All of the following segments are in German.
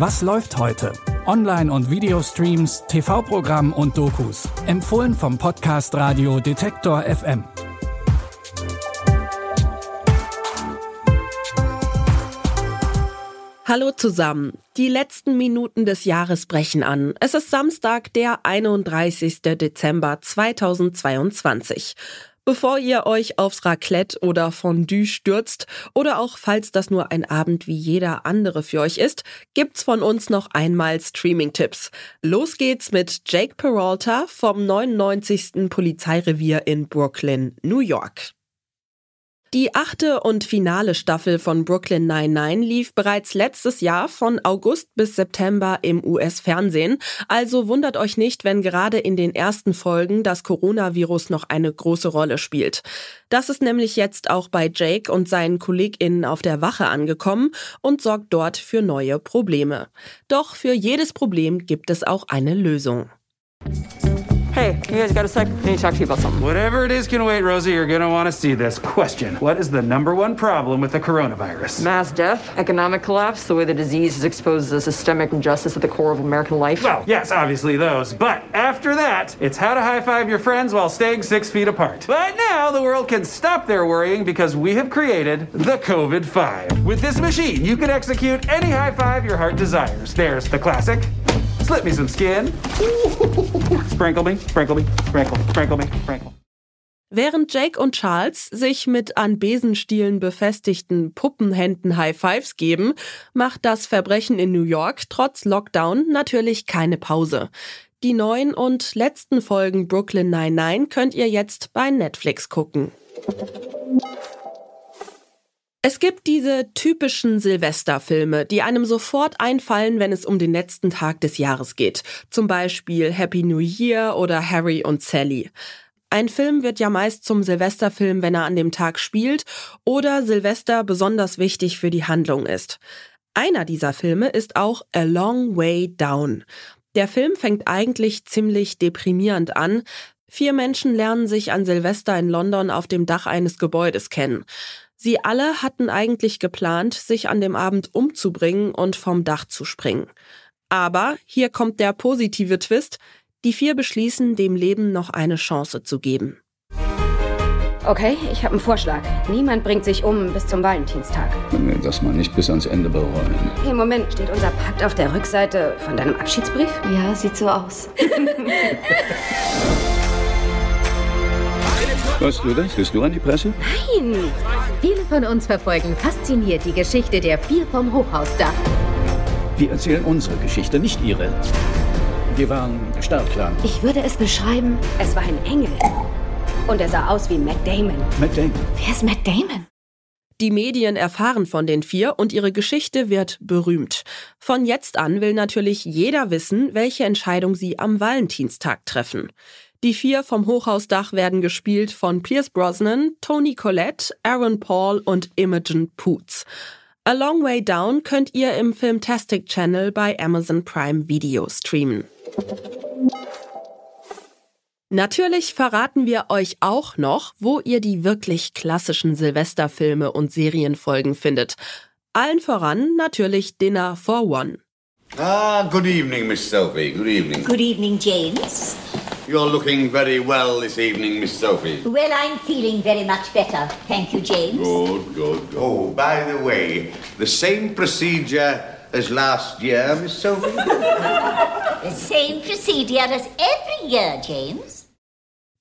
Was läuft heute? Online- und Videostreams, TV-Programm und Dokus. Empfohlen vom Podcast Radio Detektor FM. Hallo zusammen. Die letzten Minuten des Jahres brechen an. Es ist Samstag, der 31. Dezember 2022. Bevor ihr euch aufs Raclette oder Fondue stürzt oder auch falls das nur ein Abend wie jeder andere für euch ist, gibt's von uns noch einmal Streaming-Tipps. Los geht's mit Jake Peralta vom 99. Polizeirevier in Brooklyn, New York. Die achte und finale Staffel von Brooklyn 99 lief bereits letztes Jahr von August bis September im US-Fernsehen. Also wundert euch nicht, wenn gerade in den ersten Folgen das Coronavirus noch eine große Rolle spielt. Das ist nämlich jetzt auch bei Jake und seinen KollegInnen auf der Wache angekommen und sorgt dort für neue Probleme. Doch für jedes Problem gibt es auch eine Lösung. Hey, you guys got a sec? I need to talk to you about something. Whatever it is can wait, Rosie. You're gonna want to see this. Question What is the number one problem with the coronavirus? Mass death, economic collapse, the way the disease has exposed the systemic injustice at the core of American life. Well, yes, obviously those. But after that, it's how to high five your friends while staying six feet apart. But now the world can stop their worrying because we have created the COVID 5. With this machine, you can execute any high five your heart desires. There's the classic. Slip me some skin. sprinkle me, sprinkle me, sprinkle, sprinkle me, sprinkle. Während Jake und Charles sich mit an Besenstielen befestigten Puppenhänden High Fives geben, macht das Verbrechen in New York trotz Lockdown natürlich keine Pause. Die neuen und letzten Folgen Brooklyn 99 könnt ihr jetzt bei Netflix gucken. Es gibt diese typischen Silvesterfilme, die einem sofort einfallen, wenn es um den letzten Tag des Jahres geht. Zum Beispiel Happy New Year oder Harry und Sally. Ein Film wird ja meist zum Silvesterfilm, wenn er an dem Tag spielt oder Silvester besonders wichtig für die Handlung ist. Einer dieser Filme ist auch A Long Way Down. Der Film fängt eigentlich ziemlich deprimierend an. Vier Menschen lernen sich an Silvester in London auf dem Dach eines Gebäudes kennen. Sie alle hatten eigentlich geplant, sich an dem Abend umzubringen und vom Dach zu springen. Aber hier kommt der positive Twist. Die vier beschließen, dem Leben noch eine Chance zu geben. Okay, ich habe einen Vorschlag. Niemand bringt sich um bis zum Valentinstag. Wenn wir das mal nicht bis ans Ende bereuen. Hey, Moment, steht unser Pakt auf der Rückseite von deinem Abschiedsbrief? Ja, sieht so aus. Weißt du das? Bist du an die Presse? Nein! Viele von uns verfolgen fasziniert die Geschichte der vier vom Hochhausdach. Wir erzählen unsere Geschichte, nicht ihre. Wir waren startklar. Ich würde es beschreiben, Es war ein Engel. Und er sah aus wie Matt Damon. Matt Damon. wer ist Matt Damon? Die Medien erfahren von den vier und ihre Geschichte wird berühmt. Von jetzt an will natürlich jeder wissen, welche Entscheidung sie am Valentinstag treffen. Die vier vom Hochhausdach werden gespielt von Pierce Brosnan, Tony Collette, Aaron Paul und Imogen Poots. A Long Way Down könnt ihr im Filmtastic Channel bei Amazon Prime Video streamen. Natürlich verraten wir euch auch noch, wo ihr die wirklich klassischen Silvesterfilme und Serienfolgen findet. Allen voran natürlich Dinner for One. Ah, good evening, Miss Sophie. Good evening. Good evening, James. You're looking very well this evening, Miss Sophie. Well, I'm feeling very much better. Thank you, James. Good, good. Oh, by the way, the same procedure as last year, Miss Sophie? The same procedure as every year, James.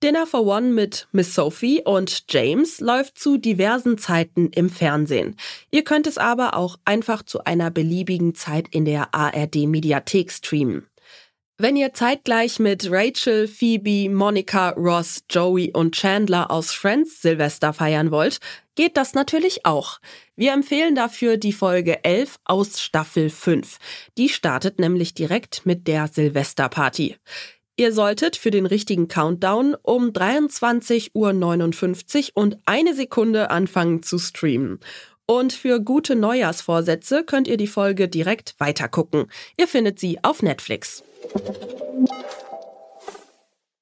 Dinner for One mit Miss Sophie und James läuft zu diversen Zeiten im Fernsehen. Ihr könnt es aber auch einfach zu einer beliebigen Zeit in der ARD Mediathek streamen. Wenn ihr zeitgleich mit Rachel, Phoebe, Monica, Ross, Joey und Chandler aus Friends Silvester feiern wollt, geht das natürlich auch. Wir empfehlen dafür die Folge 11 aus Staffel 5. Die startet nämlich direkt mit der Silvesterparty. Ihr solltet für den richtigen Countdown um 23.59 Uhr und eine Sekunde anfangen zu streamen. Und für gute Neujahrsvorsätze könnt ihr die Folge direkt weitergucken. Ihr findet sie auf Netflix.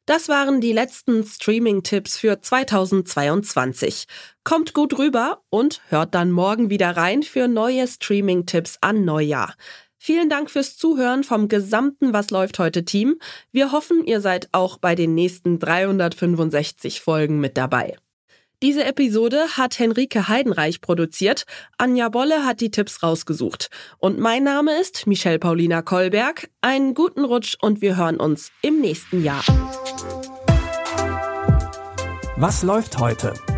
Das waren die letzten Streaming-Tipps für 2022. Kommt gut rüber und hört dann morgen wieder rein für neue Streaming-Tipps an Neujahr. Vielen Dank fürs Zuhören vom gesamten Was läuft heute Team. Wir hoffen, ihr seid auch bei den nächsten 365 Folgen mit dabei. Diese Episode hat Henrike Heidenreich produziert. Anja Bolle hat die Tipps rausgesucht. Und mein Name ist Michelle Paulina Kolberg. Einen guten Rutsch und wir hören uns im nächsten Jahr. Was läuft heute?